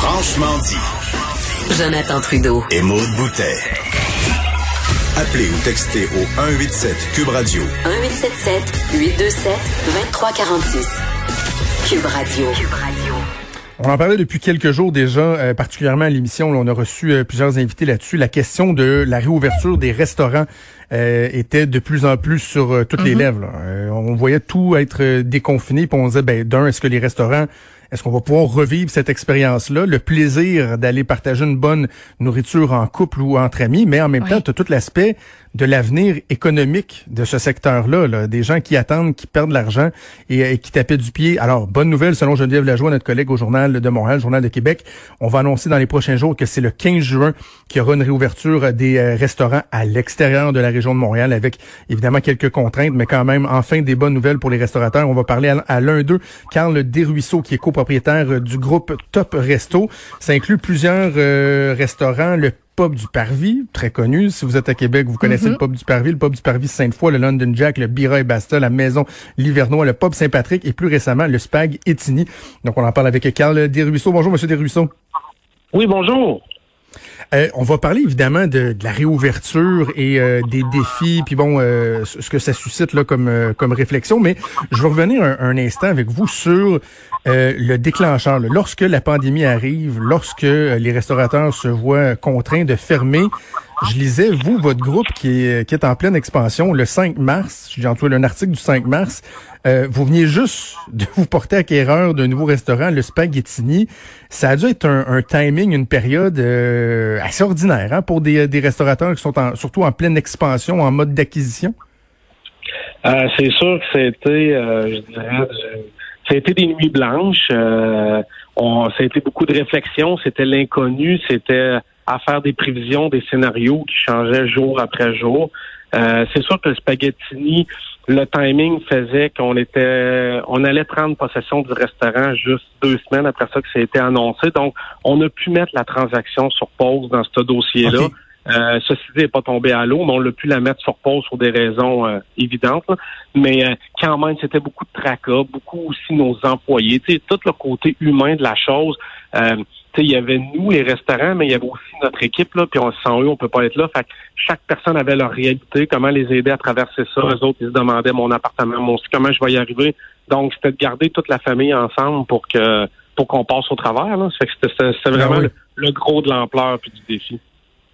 Franchement dit. Jonathan Trudeau. Et Maude Boutet. Appelez ou textez au 187 Cube Radio. 1877 827 2346. Cube Radio. Cube Radio. On en parlait depuis quelques jours déjà, euh, particulièrement à l'émission. On a reçu euh, plusieurs invités là-dessus. La question de la réouverture des restaurants euh, était de plus en plus sur toutes les Mhm. lèvres. là. on voyait tout être déconfiné, puis on disait, ben d'un, est-ce que les restaurants est-ce qu'on va pouvoir revivre cette expérience-là, le plaisir d'aller partager une bonne nourriture en couple ou entre amis, mais en même Oui. temps, tu as tout l'aspect de l'avenir économique de ce secteur-là, là. des gens qui attendent, qui perdent de l'argent et, et qui tapaient du pied. Alors, bonne nouvelle, selon Geneviève Lajoie, notre collègue au Journal de Montréal, Journal de Québec, on va annoncer dans les prochains jours que c'est le 15 juin qu'il y aura une réouverture des euh, restaurants à l'extérieur de la région de Montréal, avec évidemment quelques contraintes, mais quand même, enfin, des bonnes nouvelles pour les restaurateurs. On va parler à, à l'un d'eux, Carl Desruisseaux, qui est copropriétaire euh, du groupe Top Resto. Ça inclut plusieurs euh, restaurants, le pub du Parvis, très connu. Si vous êtes à Québec, vous connaissez Mhm. le pub du Parvis, le pub du Parvis Sainte-Foy, le London Jack, le Bira et Basta, la maison Livernois, le pub Saint-Patrick et plus récemment le Spag Etini. Donc on en parle avec Carl Desruisseaux. Bonjour Monsieur Desruisseaux. Oui, bonjour. Euh, on va parler évidemment de, la réouverture et euh, des défis, puis bon, euh, ce que ça suscite là comme euh, comme réflexion. Mais je vais revenir un, instant avec vous sur le déclencheur. là. Lorsque la pandémie arrive, lorsque les restaurateurs se voient contraints de fermer, je lisais vous votre groupe qui est qui est en pleine expansion le 5 mars. J'ai entendu un article du 5 mars. Euh, vous veniez juste de vous porter acquéreur d'un nouveau restaurant, le Spaghettini. Ça a dû être un, timing, une période euh, assez ordinaire hein, pour des, des restaurateurs qui sont en, surtout en pleine expansion, en mode d'acquisition. Euh, c'est sûr que c'était, euh, je dirais, été des nuits blanches. Euh, on, été beaucoup de réflexion. C'était l'inconnu. C'était à faire des prévisions, des scénarios qui changeaient jour après jour. Euh, c'est sûr que le spaghettini, le timing faisait qu'on était, on allait prendre possession du restaurant juste deux semaines après ça que ça a été annoncé. Donc, on a pu mettre la transaction sur pause dans ce dossier-là. Euh, ceci dit, elle n'est pas tombé à l'eau, mais on l'a pu la mettre sur pause pour des raisons euh, évidentes. là. Mais euh, quand même, c'était beaucoup de tracas, beaucoup aussi nos employés. Tout le côté humain de la chose. Tu sais, il y avait nous, les restaurants, mais il y avait aussi notre équipe, là, puis on, sans eux, on peut pas être là. Fait que chaque personne avait leur réalité, comment les aider à traverser ça. Les autres, ils se demandaient mon appartement, mon comment je vais y arriver. Donc, c'était de garder toute la famille ensemble pour que pour qu'on passe au travers. Là. Fait que c'était- Ben vraiment oui. le, le gros de l'ampleur puis du défi.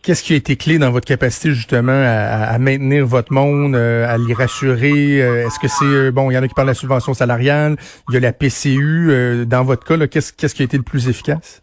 Qu'est-ce qui a été clé dans votre capacité justement à, à maintenir votre monde, euh, à les rassurer? Euh, Est-ce que c'est euh, bon, il y en a qui parlent de la subvention salariale, il y a la PCU. dans votre cas, là, qu'est-ce qu'est-ce qui a été le plus efficace?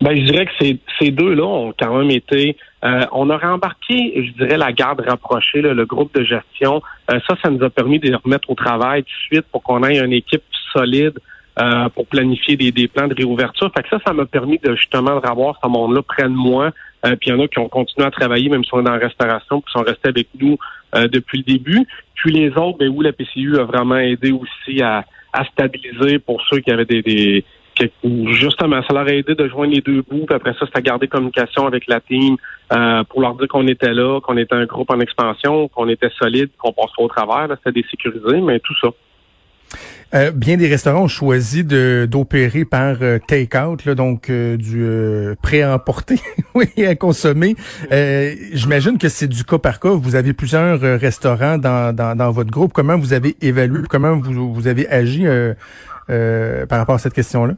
Ben, je dirais que ces, ces deux-là ont quand même été. euh, on a rembarqué, je dirais, la garde rapprochée, là, le groupe de gestion. Euh, ça, ça nous a permis de les remettre au travail tout de suite pour qu'on ait une équipe solide euh, pour planifier des, des plans de réouverture. Fait que ça, ça m'a permis de justement de revoir ce monde-là près de moi. Euh, puis il y en a qui ont continué à travailler, même si on est dans la restauration, puis sont restés avec nous euh, depuis le début. Puis les autres, ben, où la PCU a vraiment aidé aussi à, à stabiliser pour ceux qui avaient des, des que- justement, ça leur a aidé de joindre les deux bouts. Puis après ça, c'était garder communication avec la team euh, pour leur dire qu'on était là, qu'on était un groupe en expansion, qu'on était solide, qu'on passerait au travers. C'était désécurisé, mais tout ça. Euh, bien des restaurants ont choisi de d'opérer par euh, take-out, donc euh, du euh, prêt à emporter, oui, à consommer. Euh, J'imagine que c'est du cas par cas. Vous avez plusieurs restaurants dans, dans, dans votre groupe. Comment vous avez évalué, comment vous, vous avez agi par rapport à cette question-là?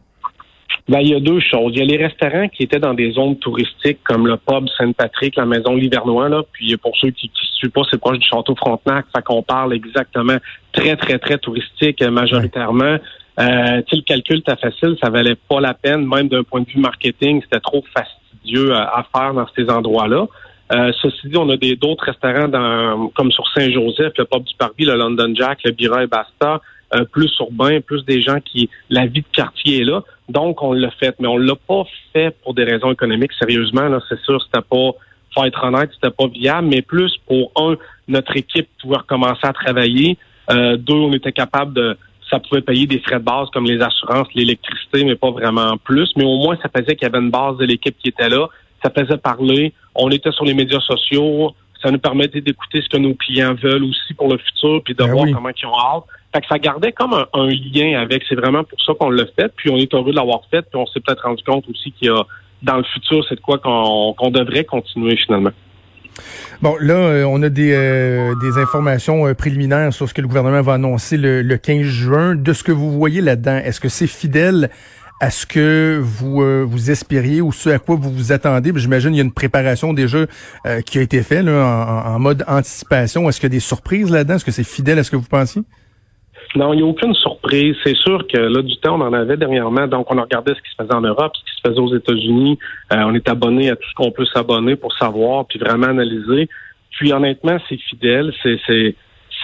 Ben, il y a deux choses. Il y a les restaurants qui étaient dans des zones touristiques comme le pub Sainte-Patrick, la maison Livernois, là. Puis pour ceux qui ne suivent pas, c'est proche du château Frontenac. Fait qu'on parle exactement très, très, très touristique euh, majoritairement. Euh, tu sais, le calcul était facile, ça valait pas la peine, même d'un point de vue marketing, c'était trop fastidieux à, à faire dans ces endroits-là. Euh, ceci dit, on a des d'autres restaurants dans, comme sur Saint-Joseph, le pub du Parvis, le London Jack, le Bira et Basta, euh, plus urbain, plus des gens qui la vie de quartier est là. Donc on l'a fait, mais on l'a pas fait pour des raisons économiques. Sérieusement, là, c'est sûr, c'était pas, faut être honnête, c'était pas viable, mais plus pour un, notre équipe pouvait recommencer à travailler. Euh, deux, on était capable de, ça pouvait payer des frais de base comme les assurances, l'électricité, mais pas vraiment plus. Mais au moins, ça faisait qu'il y avait une base de l'équipe qui était là. Ça faisait parler. On était sur les médias sociaux. Ça nous permettait d'écouter ce que nos clients veulent aussi pour le futur, puis de Ben voir oui. comment ils ont hâte. Fait que ça gardait comme un, lien avec. C'est vraiment pour ça qu'on l'a fait. Puis on est heureux de l'avoir fait. Puis on s'est peut-être rendu compte aussi qu'il y a dans le futur, c'est de quoi qu'on devrait continuer finalement. Bon, là, euh, on a des, euh, des informations euh, préliminaires sur ce que le gouvernement va annoncer le, le 15 juin. De ce que vous voyez là-dedans, est-ce que c'est fidèle à ce que vous vous espériez ou ce à quoi vous vous attendez? J'imagine qu'il y a une préparation déjà qui a été faite en, en, mode anticipation. Est-ce qu'il y a des surprises là-dedans? Est-ce que c'est fidèle à ce que vous pensiez? Non, il n'y a aucune surprise. C'est sûr que là, du temps, on en avait dernièrement. Donc, on a regardé ce qui se faisait en Europe, ce qui se faisait aux États-Unis. Euh, on est abonné à tout ce qu'on peut s'abonner pour savoir, puis vraiment analyser. Puis, honnêtement, c'est fidèle, c'est c'est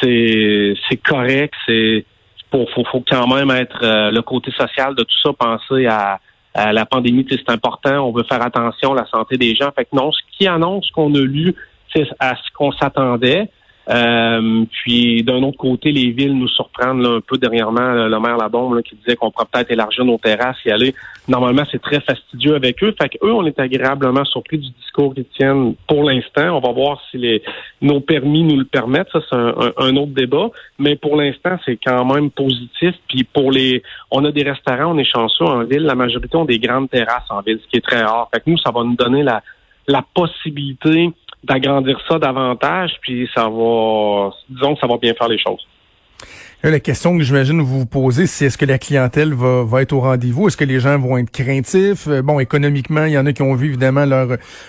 c'est c'est correct. C'est faut, faut, faut quand même être euh, le côté social de tout ça, penser à, à la pandémie, c'est important. On veut faire attention à la santé des gens. Fait que non, ce qui annonce qu'on a lu, c'est à ce qu'on s'attendait. Euh, puis d'un autre côté, les villes nous surprennent un peu dernièrement. le maire Labombe là, qui disait qu'on pourrait peut-être élargir nos terrasses et aller. Normalement, c'est très fastidieux avec eux. Fait qu'eux, on est agréablement surpris du discours qu'ils tiennent pour l'instant. On va voir si les nos permis nous le permettent. Ça, c'est un, autre débat. Mais pour l'instant, c'est quand même positif. Puis pour les, on a des restaurants, on est chanceux en ville. La majorité ont des grandes terrasses en ville, ce qui est très rare. Fait que nous, ça va nous donner la la possibilité d'agrandir ça davantage, puis ça va, disons que ça va bien faire les choses. la question que j'imagine vous vous posez, c'est est-ce que la clientèle va, va être au rendez-vous? Est-ce que les gens vont être craintifs? Euh, bon, économiquement, il y en a qui ont vu évidemment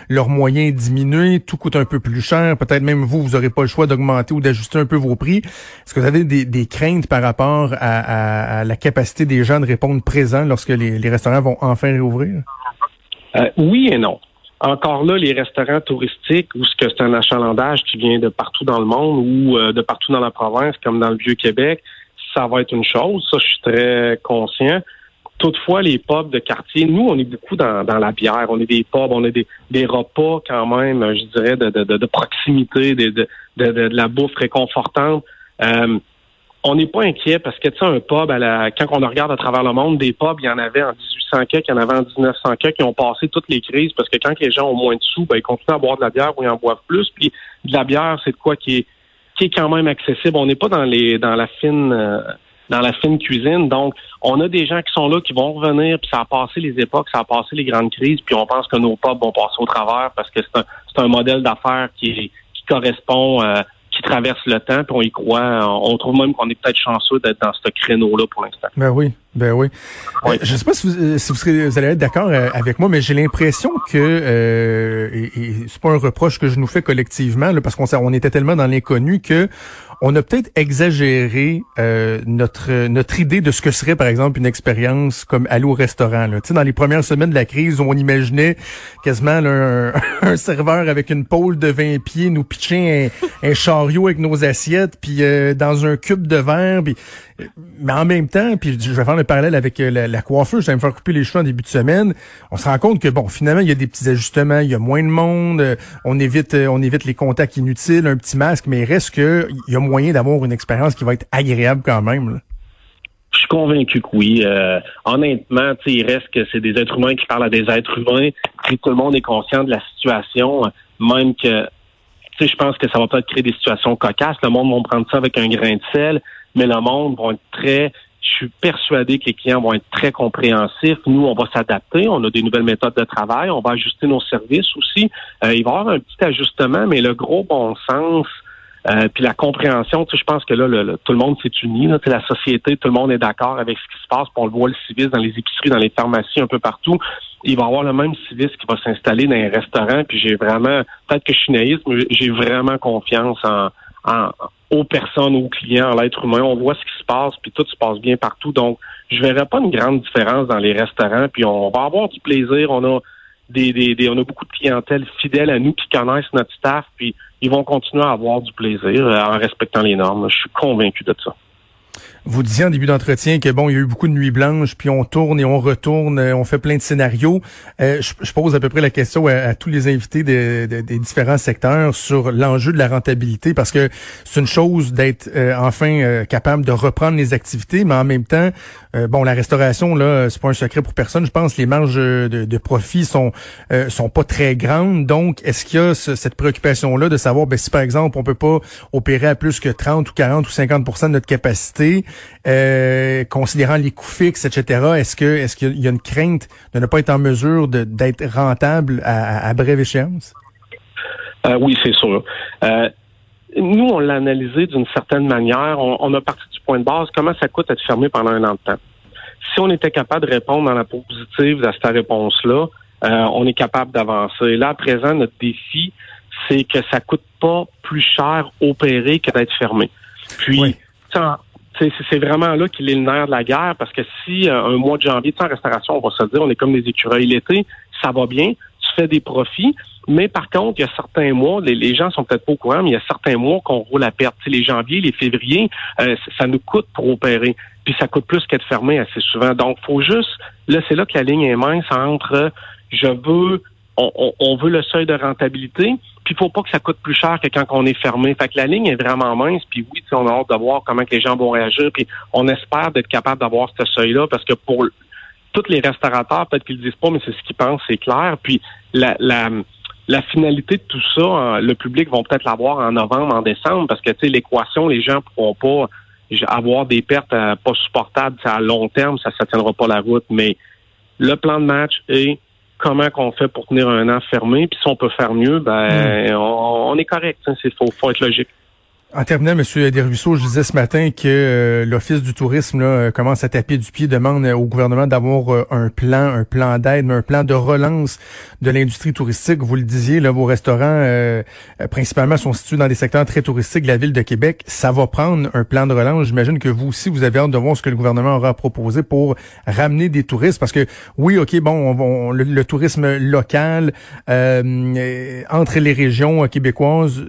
leurs moyens diminuer, tout coûte un peu plus cher. Peut-être même vous, vous n'aurez pas le choix d'augmenter ou d'ajuster un peu vos prix. Est-ce que vous avez des, des craintes par rapport à, à, la capacité des gens de répondre présent lorsque les, les restaurants vont enfin réouvrir? Euh, oui et non. Encore là, les restaurants touristiques, où ce que c'est un achalandage qui vient de partout dans le monde ou euh, de partout dans la province, comme dans le Vieux-Québec, ça va être une chose. Ça, je suis très conscient. Toutefois, les pubs de quartier, nous, on est beaucoup dans, la bière. On est des pubs, on est des, des repas quand même, je dirais, de, de, de, proximité, de, de, de, la bouffe réconfortante. Euh, on n'est pas inquiet parce que, tu sais, un pub, à la, quand on regarde à travers le monde, des pubs, il y en avait en 1800 il y en avait en 1900 qui ont passé toutes les crises parce que quand les gens ont moins de sous, ben, ils continuent à boire de la bière ou ils en boivent plus. Puis de la bière, c'est de quoi qui est, qui est quand même accessible. On n'est pas dans les dans la fine euh, dans la fine cuisine. Donc, on a des gens qui sont là, qui vont revenir, puis ça a passé les époques, ça a passé les grandes crises, puis on pense que nos pubs vont passer au travers parce que c'est un, c'est un modèle d'affaires qui, qui correspond euh, qui traverse le temps, puis on y croit. On trouve même qu'on est peut-être chanceux d'être dans ce créneau-là pour l'instant. Ben oui, ben oui. Euh, je ne sais pas si vous, euh, si vous, serez, vous allez être d'accord euh, avec moi, mais j'ai l'impression que, euh, et, et c'est pas un reproche que je nous fais collectivement, là, parce qu'on on était tellement dans l'inconnu que on a peut-être exagéré euh, notre notre idée de ce que serait par exemple une expérience comme aller au restaurant. Là. Tu sais, dans les premières semaines de la crise, on imaginait quasiment un, serveur avec une pôle de 20 pieds nous pitcher un, chariot avec nos assiettes, puis euh, dans un cube de verre. Puis, mais en même temps, puis je vais faire le parallèle avec euh, la, la coiffeuse, je vais me faire couper les cheveux en début de semaine. On se rend compte que bon, finalement, il y a des petits ajustements, il y a moins de monde, on évite on évite les contacts inutiles, un petit masque, mais il reste que il y a moyen d'avoir une expérience qui va être agréable quand même. Je suis convaincu que oui. Euh, honnêtement, il reste que c'est des êtres humains qui parlent à des êtres humains. Puis tout le monde est conscient de la situation, même que je pense que ça va peut-être créer des situations cocasses. Le monde va prendre ça avec un grain de sel, mais le monde va être très je suis persuadé que les clients vont être très compréhensifs. Nous, on va s'adapter. On a des nouvelles méthodes de travail. On va ajuster nos services aussi. Euh, il va y avoir un petit ajustement, mais le gros bon sens, euh, puis la compréhension, tu sais, je pense que là, le, tout le monde s'est uni. Là, la société, tout le monde est d'accord avec ce qui se passe. On le voit le civisme dans les épiceries, dans les pharmacies, un peu partout. Il va y avoir le même civisme qui va s'installer dans les restaurants. Puis j'ai vraiment, peut-être que je suis naïf, mais j'ai vraiment confiance en, en, aux personnes, aux clients, à l'être humain. On voit ce qui se passe, puis tout se passe bien partout. Donc, je verrai pas une grande différence dans les restaurants. Puis on va avoir du plaisir. On a des, des, des, on a beaucoup de clientèle fidèle à nous qui connaissent notre staff, puis ils vont continuer à avoir du plaisir euh, en respectant les normes. Je suis convaincu de ça. Vous disiez en début d'entretien que bon, il y a eu beaucoup de nuits blanches, puis on tourne et on retourne, on fait plein de scénarios. je, pose à peu près la question à, tous les invités des différents secteurs sur l'enjeu de la rentabilité, parce que c'est une chose d'être enfin capable de reprendre les activités, mais en même temps, bon, la restauration là, c'est pas un secret pour personne. Je pense les marges de, de profit sont sont pas très grandes. Donc, est-ce qu'il y a cette préoccupation-là de savoir ben, si, par exemple, on peut pas opérer à plus que 30 ou 40 ou 50% de notre capacité, euh, considérant les coûts fixes, etc., est-ce que est-ce qu'il y a une crainte de ne pas être en mesure d'être rentable à, brève échéance? Euh, oui, c'est sûr. Euh, nous, on l'a analysé d'une certaine manière. On, a parti du point de base, comment ça coûte être fermé pendant un an de temps? Si on était capable de répondre dans la positive à cette réponse-là, on est capable d'avancer. Là, à présent, notre défi, c'est que ça coûte pas plus cher opérer que d'être fermé. Puis, c'est vraiment là qu'il est le nerf de la guerre parce que si euh, un mois de janvier, en restauration, on va se dire, on est comme des écureuils l'été, ça va bien, tu fais des profits, mais par contre, il y a certains mois, les, gens sont peut-être pas au courant, mais il y a certains mois qu'on roule à perte. les janvier, les février, euh, ça nous coûte pour opérer. Puis ça coûte plus qu'être fermé assez souvent. Donc, faut juste, là, c'est là que la ligne est mince entre je veux, on veut le seuil de rentabilité, puis faut pas que ça coûte plus cher que quand on est fermé. Fait que la ligne est vraiment mince. Puis oui, on a hâte de voir comment que les gens vont réagir. Puis on espère d'être capable d'avoir ce seuil-là parce que pour tous les restaurateurs, peut-être qu'ils le disent pas, mais c'est ce qu'ils pensent, c'est clair. Puis la, la, la finalité de tout ça, hein, le public va peut-être l'avoir en novembre, en décembre, parce que tu sais, l'équation, les gens pourront pas avoir des pertes euh, pas supportables à long terme, ça ne tiendra pas la route. Mais le plan de match est comment qu'on fait pour tenir un an fermé, puis si on peut faire mieux, ben hmm. on, est correct. Il hein, faut, faut être logique. En terminant, M. Desruisseaux, je disais ce matin que euh, l'Office du tourisme là, euh, commence à taper du pied, demande au gouvernement d'avoir euh, un plan, un plan d'aide, un plan de relance de l'industrie touristique. Vous le disiez, là, vos restaurants principalement sont situés dans des secteurs très touristiques de la ville de Québec. Ça va prendre un plan de relance. J'imagine que vous aussi, vous avez hâte de voir ce que le gouvernement aura proposé pour ramener des touristes. Parce que oui, OK, bon, on, le, tourisme local entre les régions québécoises,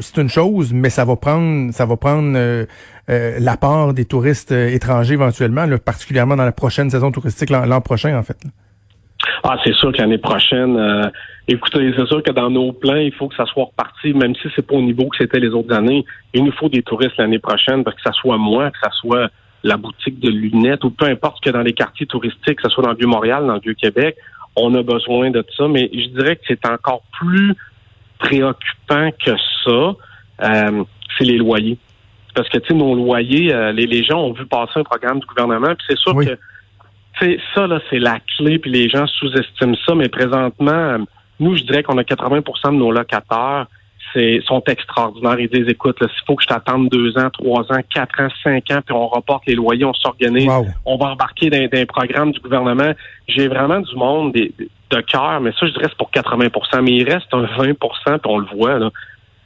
c'est une chose, mais ça va prendre, ça va prendre euh, euh, l'apport des touristes euh, étrangers éventuellement, particulièrement dans la prochaine saison touristique l'an prochain en fait. Ah, c'est sûr que l'année prochaine, écoutez, c'est sûr que dans nos plans, il faut que ça soit reparti, même si c'est pas au niveau que c'était les autres années. Il nous faut des touristes l'année prochaine, parce que ça soit moi, que ça soit la boutique de lunettes, ou peu importe que dans les quartiers touristiques, que ce soit dans le Vieux-Montréal, dans le Vieux-Québec, on a besoin de ça. Mais je dirais que c'est encore plus préoccupant que ça c'est les loyers. Parce que, tu sais, nos loyers, euh, les, gens ont vu passer un programme du gouvernement, puis c'est sûr que, tu ça, là, c'est la clé, puis les gens sous-estiment ça, mais présentement, euh, nous, je dirais qu'on a 80% de nos locataires c'est sont extraordinaires. Ils disent, écoute, s'il faut que je t'attende deux ans, trois ans, quatre ans, cinq ans, puis on reporte les loyers, on s'organise, on va embarquer dans, un programme du gouvernement. J'ai vraiment du monde de cœur, mais ça, je dirais, c'est pour 80% mais il reste un 20% puis on le voit, là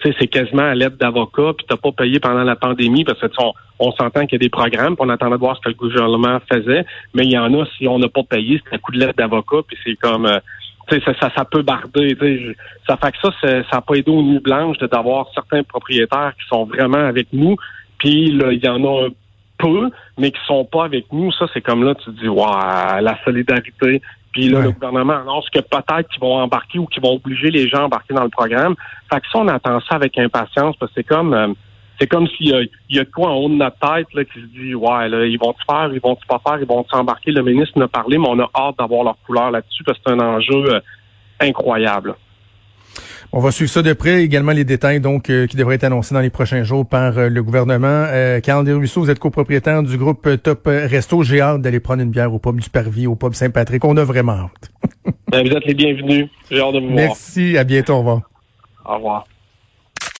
c'est quasiment à l'aide d'avocat, puis t'as pas payé pendant la pandémie parce que on, on s'entend qu'il y a des programmes, puis on attendait de voir ce que le gouvernement faisait, mais il y en a si on n'a pas payé, c'est un coup de lettre d'avocat, puis c'est comme euh, ça, ça, ça, peut barder. Ça fait que ça, ça n'a pas aidé aux nuits blanches d'avoir certains propriétaires qui sont vraiment avec nous, puis il y en a un peu, mais qui sont pas avec nous. Ça, c'est comme là, tu te dis, waouh, la solidarité. Puis là, le gouvernement annonce que peut-être qu'ils vont embarquer ou qu'ils vont obliger les gens à embarquer dans le programme. Fait que ça, on attend ça avec impatience parce que c'est comme euh, c'est comme s'il y a, il y a quoi en haut de notre tête là, qui se dit Ouais, là, ils vont te faire, ils vont pas faire, ils vont s'embarquer. Le ministre n'a parlé, mais on a hâte d'avoir leur couleur là-dessus parce que c'est un enjeu euh, incroyable. On va suivre ça de près. Également les détails donc euh, qui devraient être annoncés dans les prochains jours par euh, le gouvernement. Euh, Carl Desruisseaux, vous êtes copropriétaire du groupe Top Resto. J'ai hâte d'aller prendre une bière au pub du Parvis, au pub Saint-Patrick. On a vraiment hâte. Ben, vous êtes les bienvenus. J'ai hâte de vous voir. Merci. À bientôt. Au revoir. Au revoir.